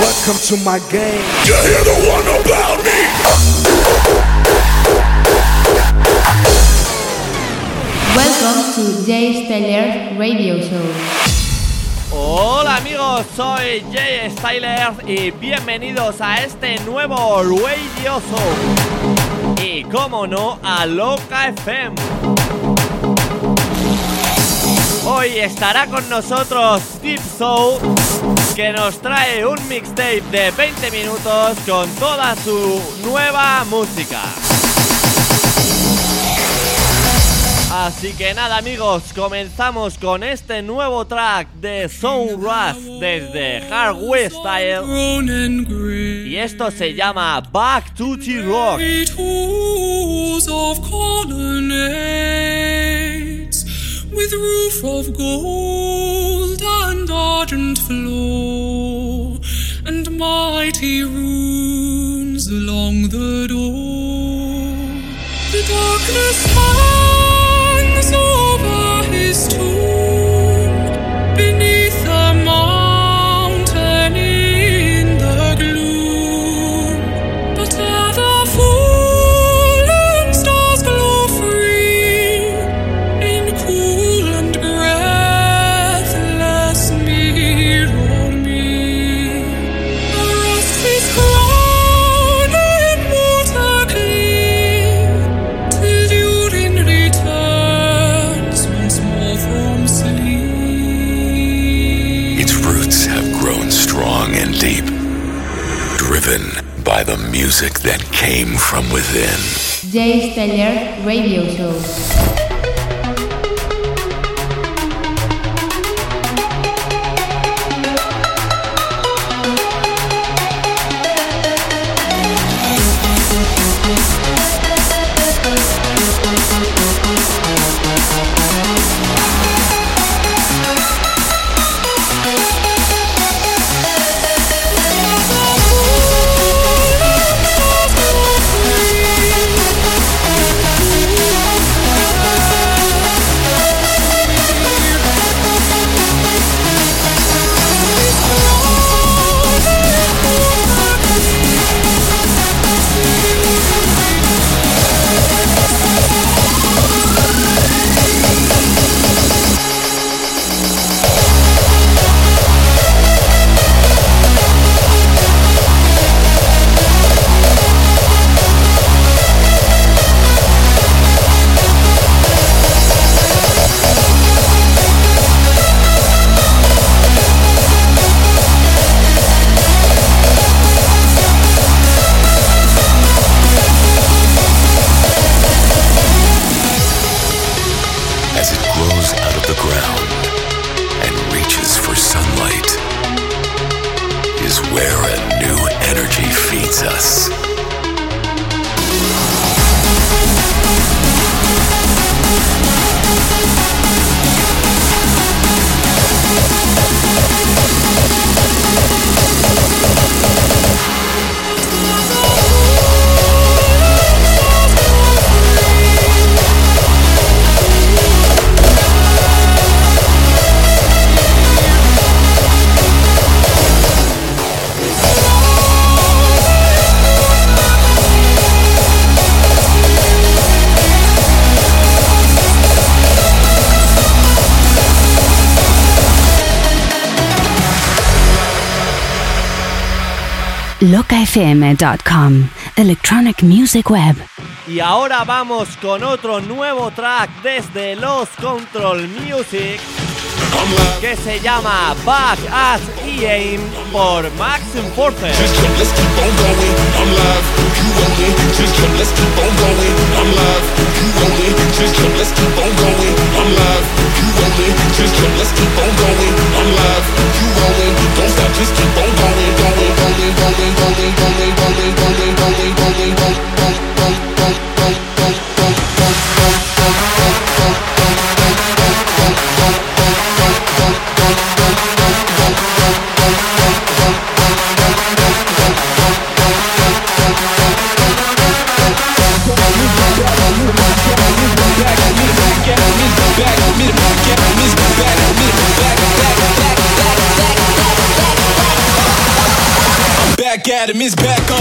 Welcome to my game. You hear the one about me? Jay Styler Radio Show. Hola amigos, soy Jay Styler y bienvenidos a este nuevo Radio Show. Y como no, a Loca FM. Hoy estará con nosotros Deep Soul, que nos trae un mixtape de 20 minutos con toda su nueva música. Así que nada amigos, comenzamos con este nuevo track de Sound Rush desde Hardware Style y esto se llama Back to the Rock. Great halls of colonnades with roof of gold and argent floor and mighty runes along the door. The darkness hangs over his tomb from within. Jay Styler Radio Show. locafm.com, electronic music web. Y ahora vamos con otro nuevo track desde Los Control Music que se llama Back at E-Aim por Maxim Forte. At him, it's back on.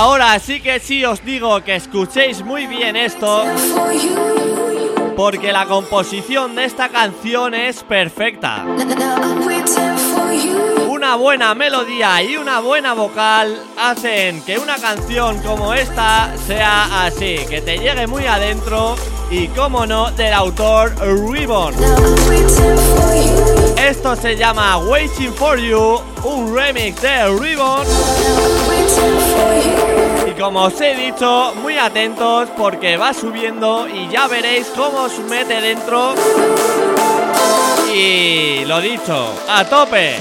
Ahora sí que sí os digo que escuchéis muy bien esto, porque la composición de esta canción es perfecta. Una buena melodía y una buena vocal hacen que una canción como esta sea así, que te llegue muy adentro y como no del autor Ribbon. Esto se llama Waiting for You, un remix de Ribbon. Como os he dicho, muy atentos porque va subiendo y ya veréis cómo os mete dentro. Y lo dicho, a tope.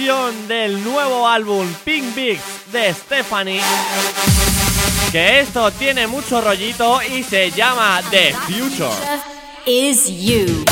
Del nuevo álbum Pink Bigs de Stephanie. Que esto tiene mucho rollito y se llama The Future. Is you.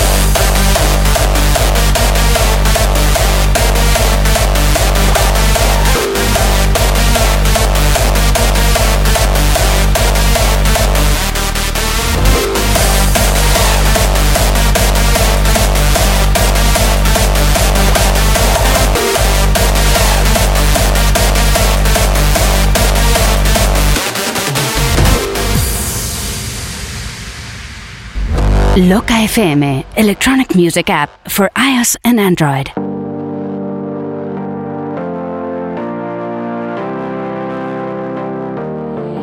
Loca FM, electronic music app for iOS and Android.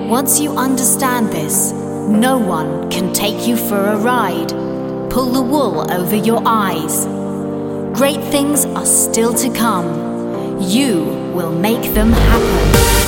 Once you understand this, no one can take you for a ride. Pull the wool over your eyes. Great things are still to come. You will make them happen.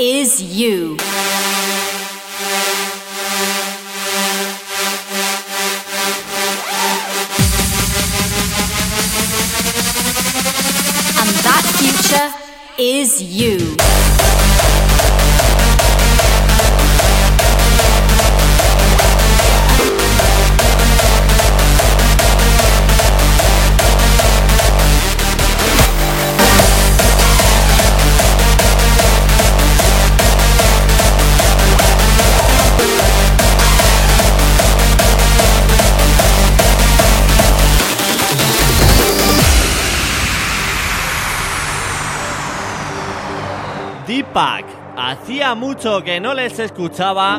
Is you. Hacía mucho que no les escuchaba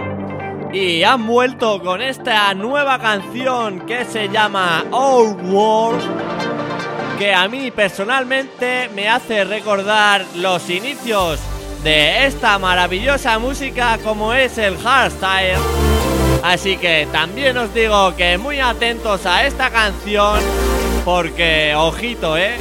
y han vuelto con esta nueva canción que se llama Old World, que a mí personalmente me hace recordar los inicios de esta maravillosa música como es el hardstyle. Así que también os digo que muy atentos a esta canción porque ojito, ¿eh?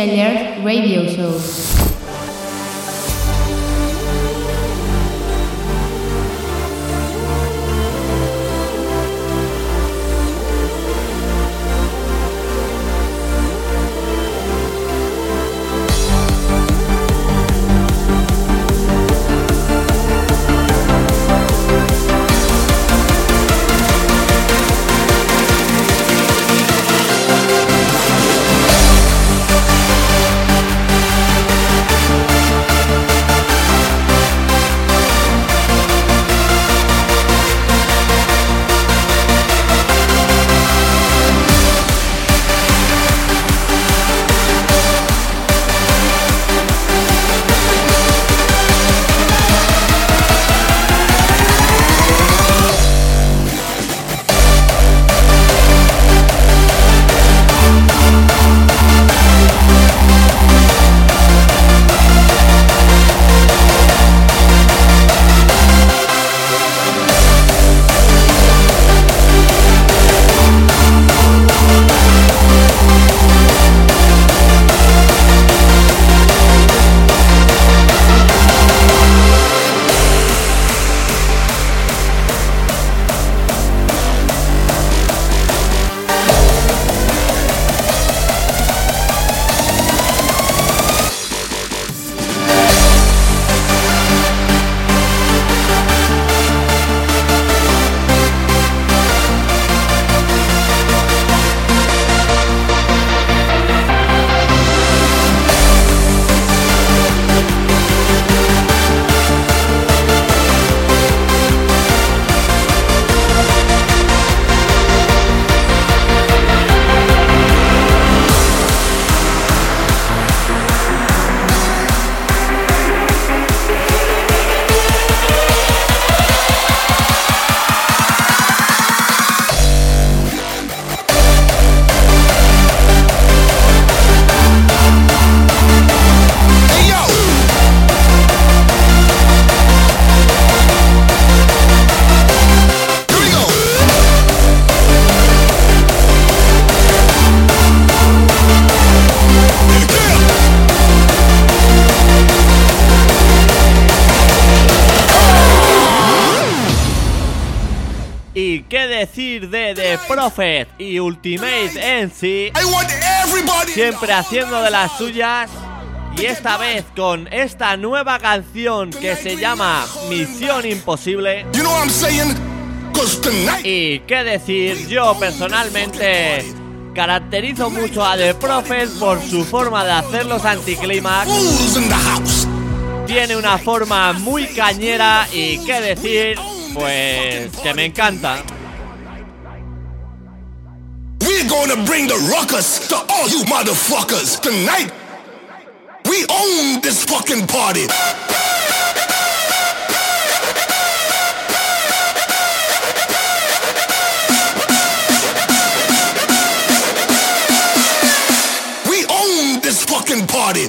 Stellar Radio Show. Y Ultimate NC, siempre haciendo de las suyas. Y esta vez con esta nueva canción que se llama Misión Imposible. Y qué decir, yo personalmente caracterizo mucho a The Prophet por su forma de hacer los anticlimax. Tiene una forma muy cañera y qué decir, pues que me encanta. We're gonna bring the ruckus to all you motherfuckers tonight. We own this fucking party. We own this fucking party.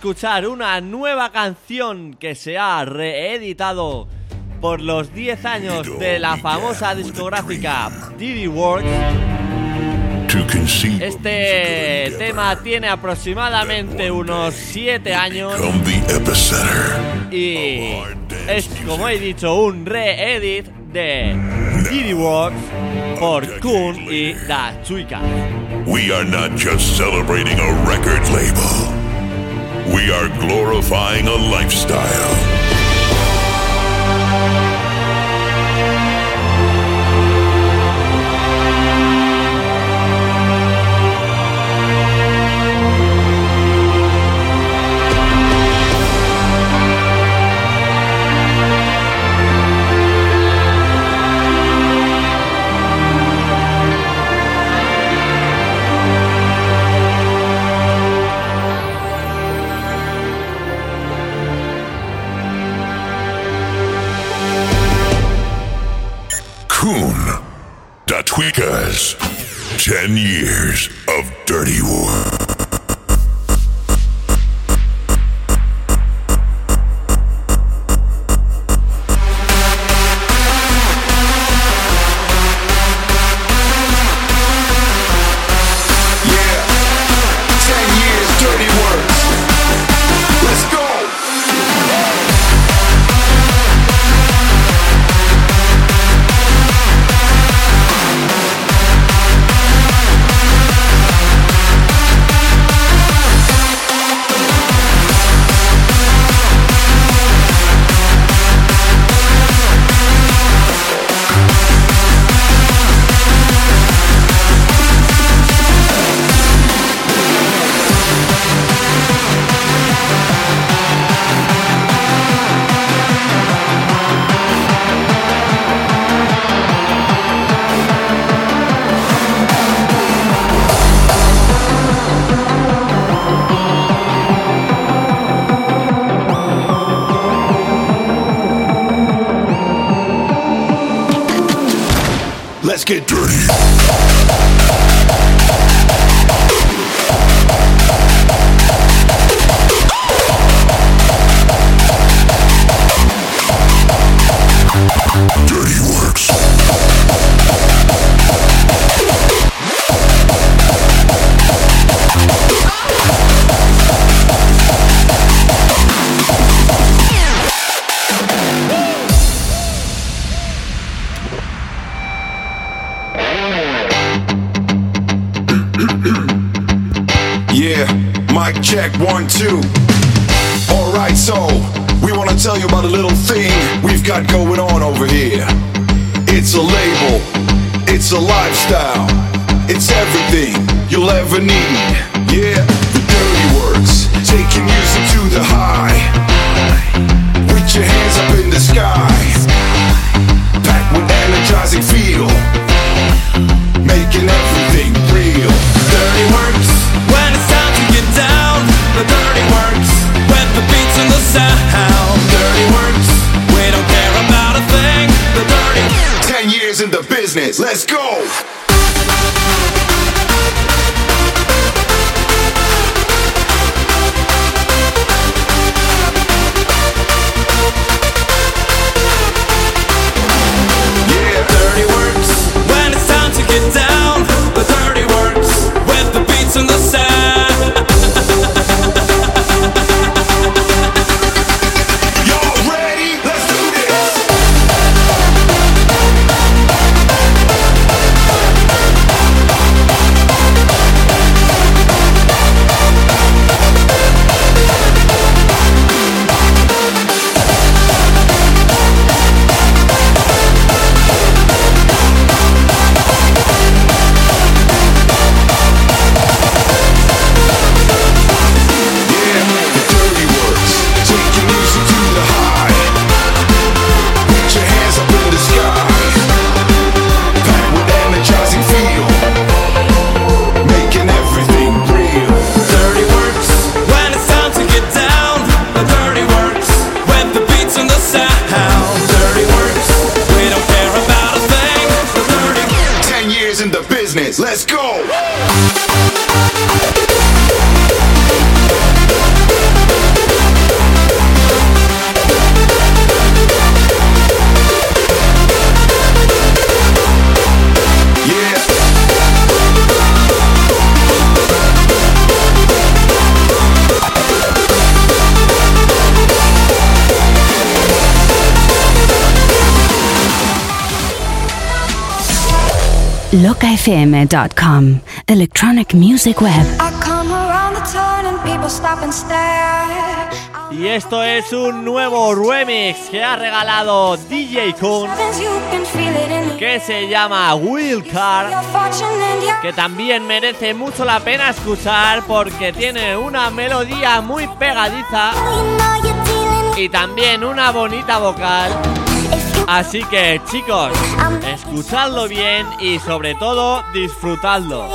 Escuchar una nueva canción que se ha reeditado por los 10 años de la famosa discográfica Diddy Works. Este tema tiene aproximadamente unos 7 años y es, como he dicho, un reedit de Diddy Works por Kun y Da Chuica. We are not just celebrating a record label. We are glorifying a lifestyle. LocaFM.com Electronic Music Web. Y esto es un nuevo remix que ha regalado DJ Kun que se llama Wildcard que también merece mucho la pena escuchar porque tiene una melodía muy pegadiza y también una bonita vocal. Así que chicos, escuchadlo bien y sobre todo disfrutadlo.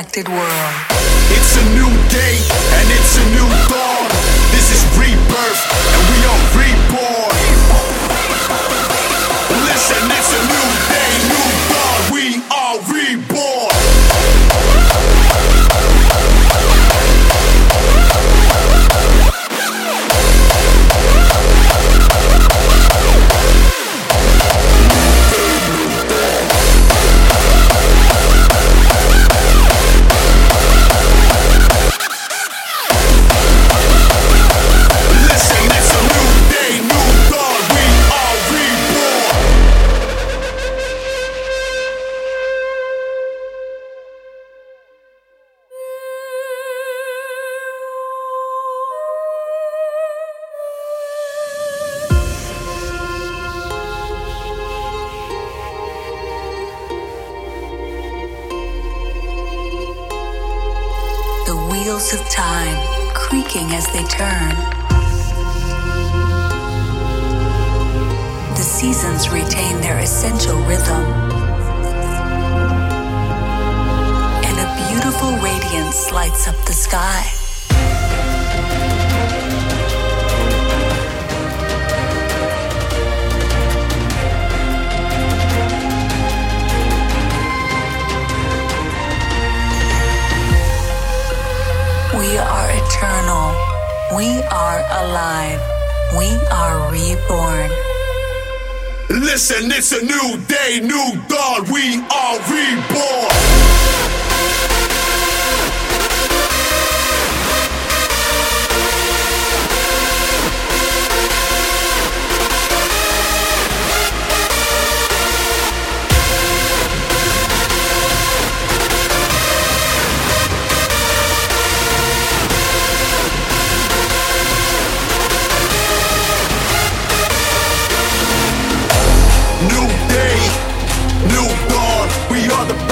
infected wheels of time creaking as they turn. The seasons retain their essential rhythm. And a beautiful radiance lights up the sky. We are eternal. We are alive. We are reborn. Listen, it's a new day, new dawn. We are reborn.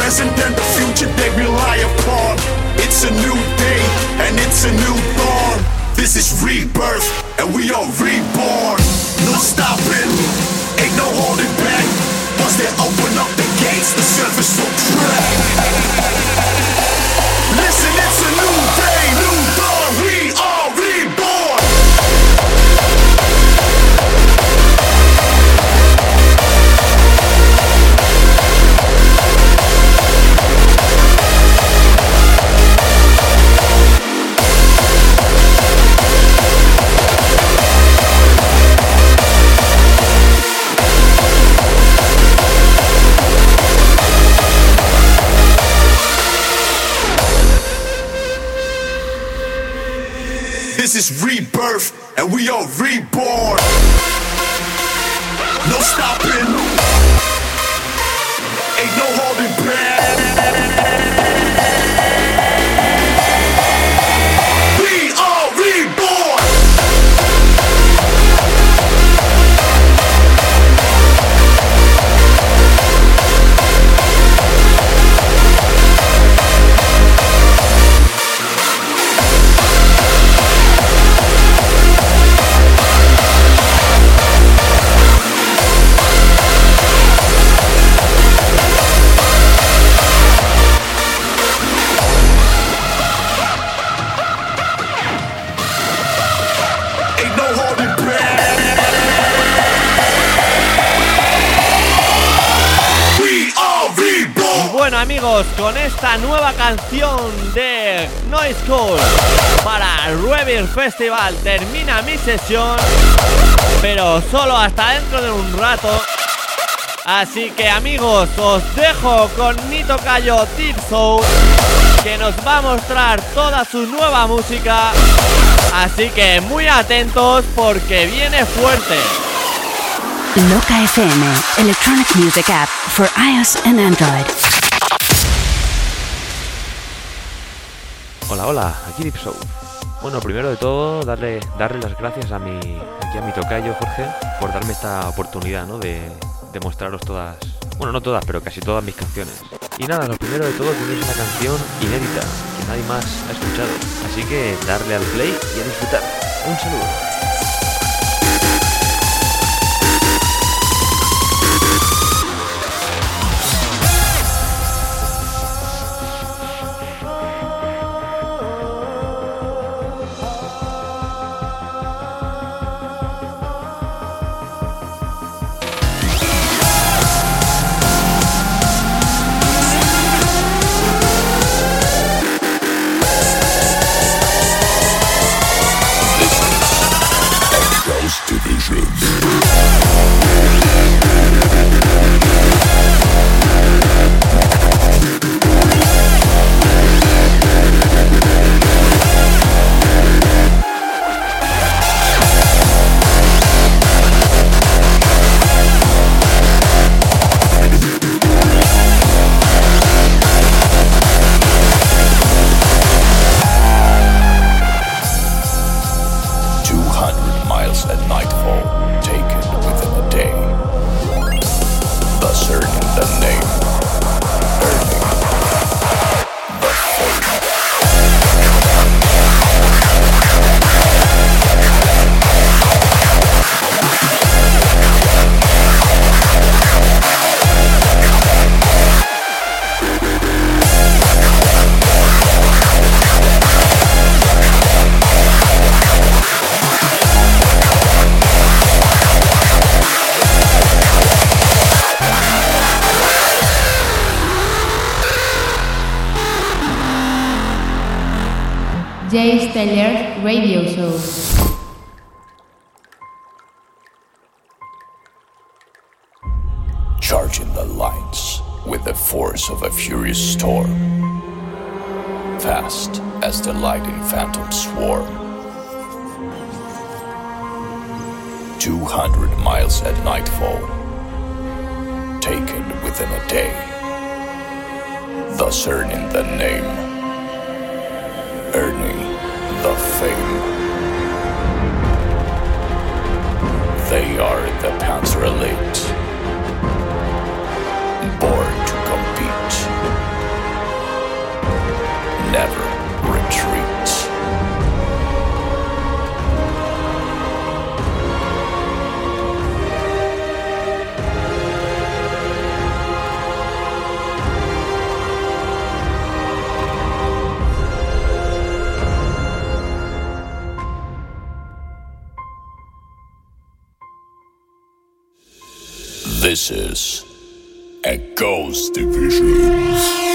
Present and the future they rely upon. It's a new day and it's a new dawn. This is rebirth and we are reborn. No stopping, ain't no holding back. Once they open up the gates, the surface will crack. Listen, it's a new everybody. Canción de Noise School para Revere Festival termina mi sesión, pero solo hasta dentro de un rato. Así que amigos, os dejo con Nito Cayo Deep Soul, que nos va a mostrar toda su nueva música. Así que muy atentos porque viene fuerte. Loca FM, electronic music app for iOS and Android. Hola, aquí Deep Soul. Bueno, primero de todo, darle, darle las gracias a mi, aquí a tocayo Jorge por darme esta oportunidad, ¿no? De, de mostraros todas, bueno, no todas, pero casi todas mis canciones. Y nada, lo primero de todo tenéis una canción inédita que nadie más ha escuchado. Así que darle al play y a disfrutar. Un saludo. Jay Stellar Radio Show. charging the lights with the force of a furious storm. Fast as the lightning phantom swarm. 200 miles at nightfall, taken within a day. Thus earning the name, earning the fame. They are the Panzer Elite This is a Ghost Division.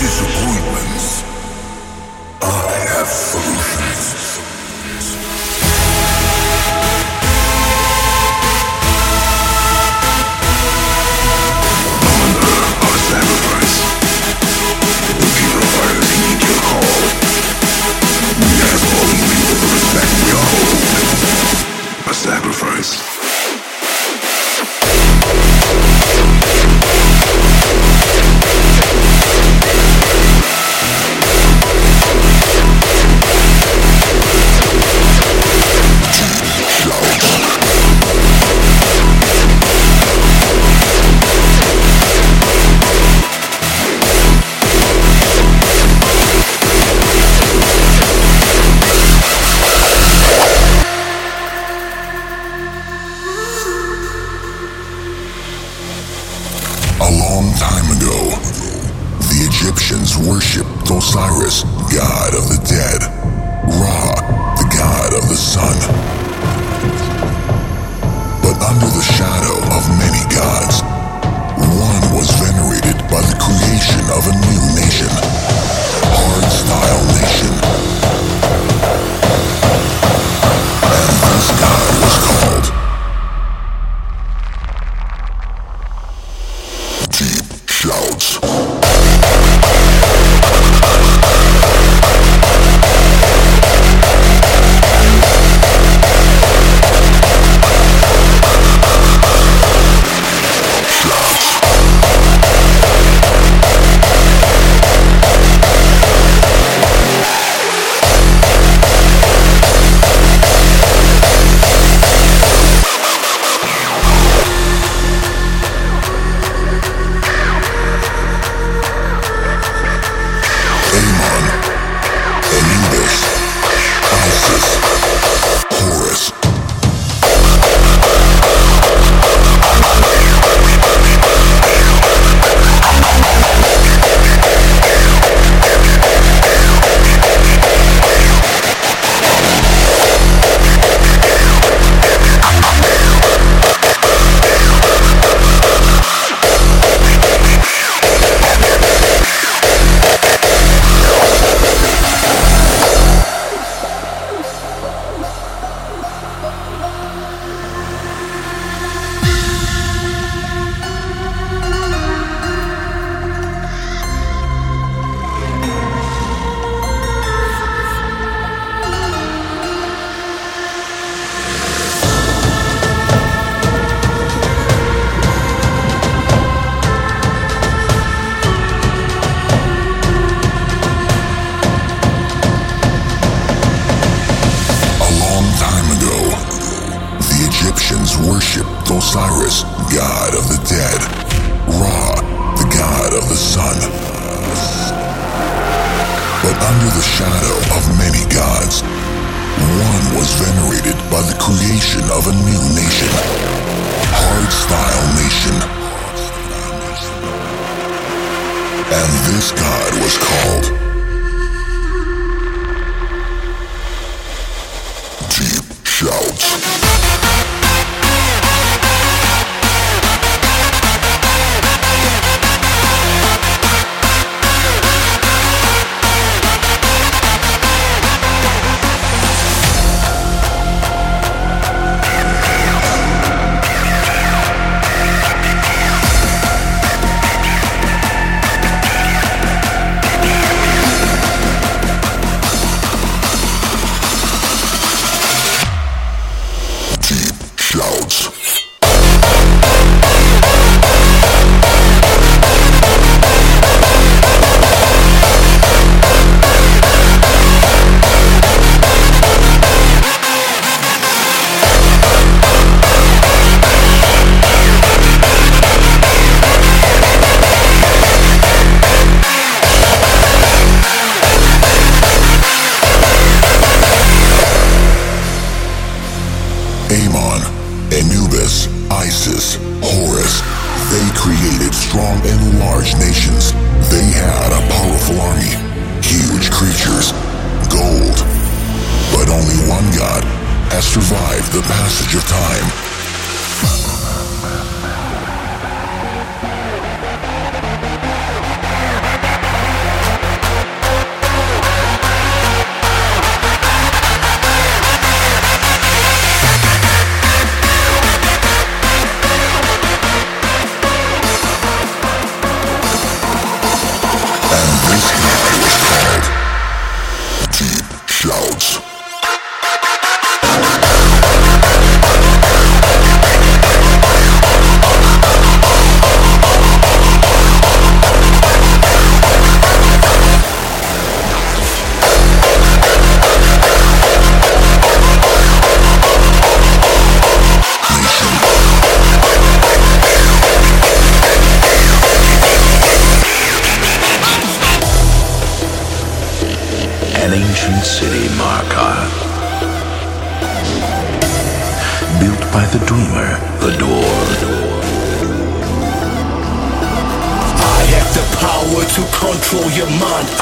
Disappointments. I have solutions.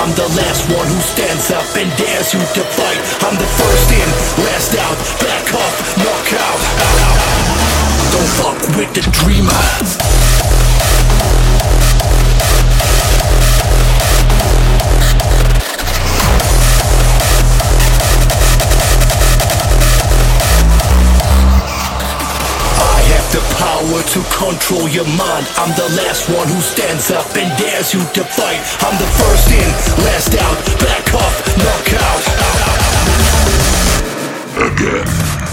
I'm the last one who stands up and dares you to fight. I'm the first in, last out, back off, knockout. Don't fuck with the dreamer. Power to control your mind. I'm the last one who stands up and dares you to fight. I'm the first in, last out, back off, knockout. Again.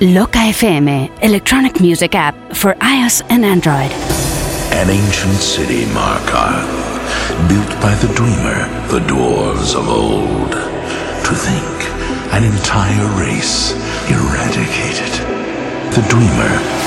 Loca FM, electronic music app for iOS and Android. An ancient city, Markar. Built by the dreamer, the dwarves of old. To think, an entire race eradicated. The dreamer.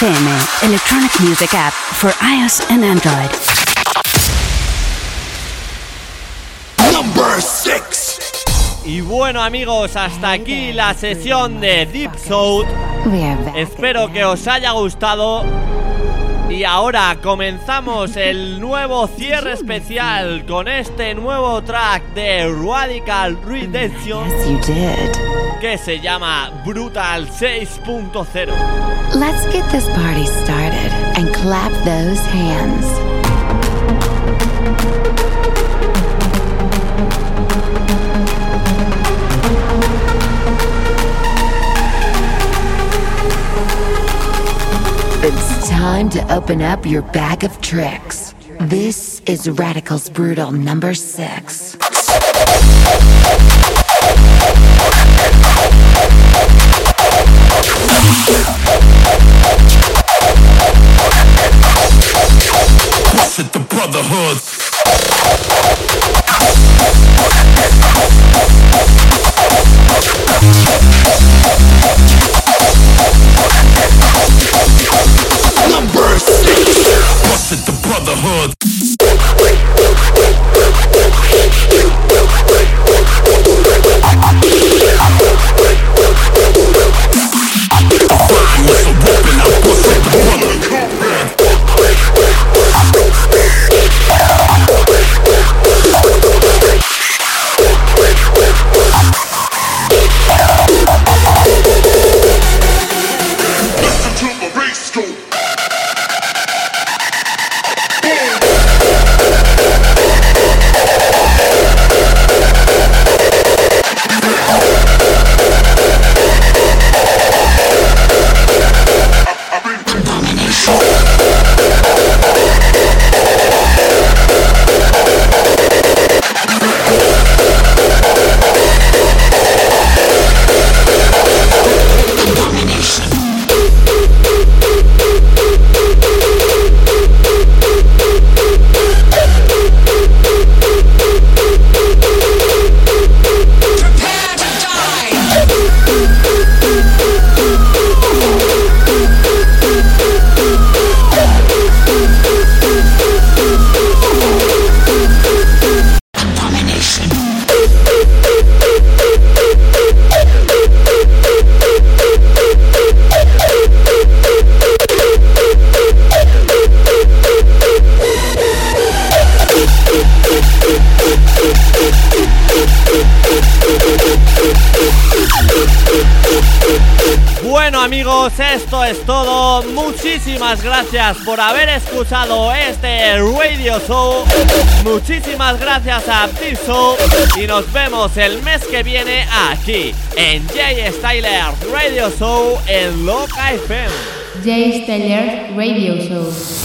FM, electronic music app for iOS and Android. Number six. Y bueno amigos, hasta aquí la sesión de Deep Soul. Espero que os haya gustado. Y ahora comenzamos el nuevo cierre especial con este nuevo track de Radical Redemption que se llama Brutal 6.0. Let's get this party started and clap those hands. Time to open up your bag of tricks. This is Radical's Brutal number six. Visit the Brotherhood. Hood. Gracias por haber escuchado este Radio Show. Muchísimas gracias a Show. Y nos vemos el mes que viene aquí en Jay Styler Radio Show en Loca FM. Jay Stellar Radio Show.